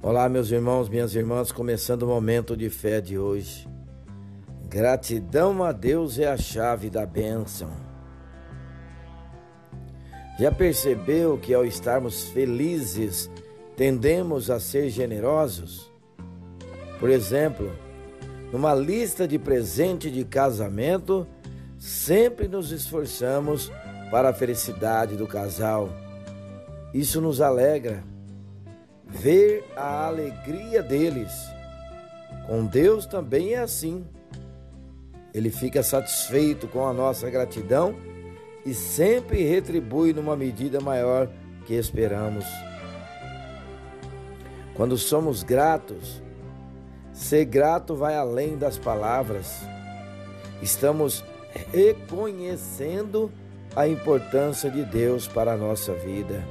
Olá, meus irmãos, minhas irmãs, começando o momento de fé de hoje. Gratidão a Deus é a chave da bênção. Já percebeu que ao estarmos felizes, tendemos a ser generosos? Por exemplo, numa lista de presente de casamento, sempre nos esforçamos para a felicidade do casal. Isso nos alegra ver a alegria deles. Com Deus também é assim. Ele fica satisfeito com a nossa gratidão e sempre retribui numa medida maior que esperamos. Quando somos gratos, ser grato vai além das palavras. Estamos reconhecendo a importância de Deus para a nossa vida.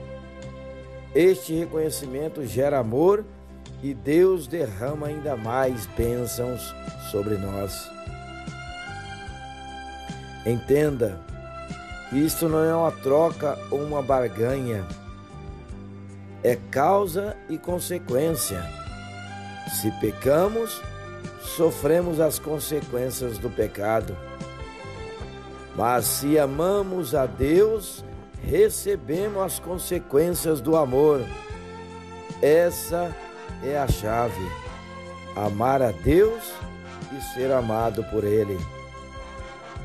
Este reconhecimento gera amor e Deus derrama ainda mais bênçãos sobre nós. Entenda, isto não é uma troca ou uma barganha, é causa e consequência. Se pecamos, sofremos as consequências do pecado. Mas se amamos a Deus, recebemos as consequências do amor. Essa é a chave. Amar a Deus e ser amado por Ele.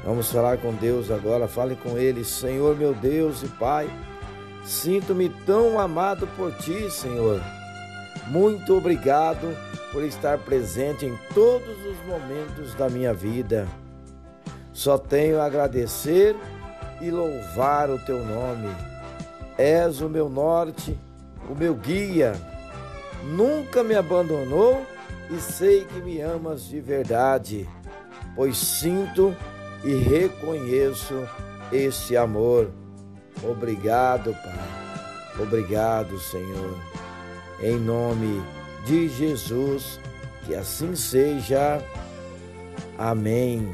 Vamos falar com Deus agora. Fale com Ele, Senhor meu Deus e Pai. Sinto-me tão amado por Ti, Senhor. Muito obrigado por estar presente em todos os momentos da minha vida. Só tenho a agradecer e louvar o teu nome. És o meu norte, o meu guia. Nunca me abandonou e sei que me amas de verdade, pois sinto e reconheço esse amor. Obrigado, Pai. Obrigado, Senhor. Em nome de Jesus, que assim seja. Amém.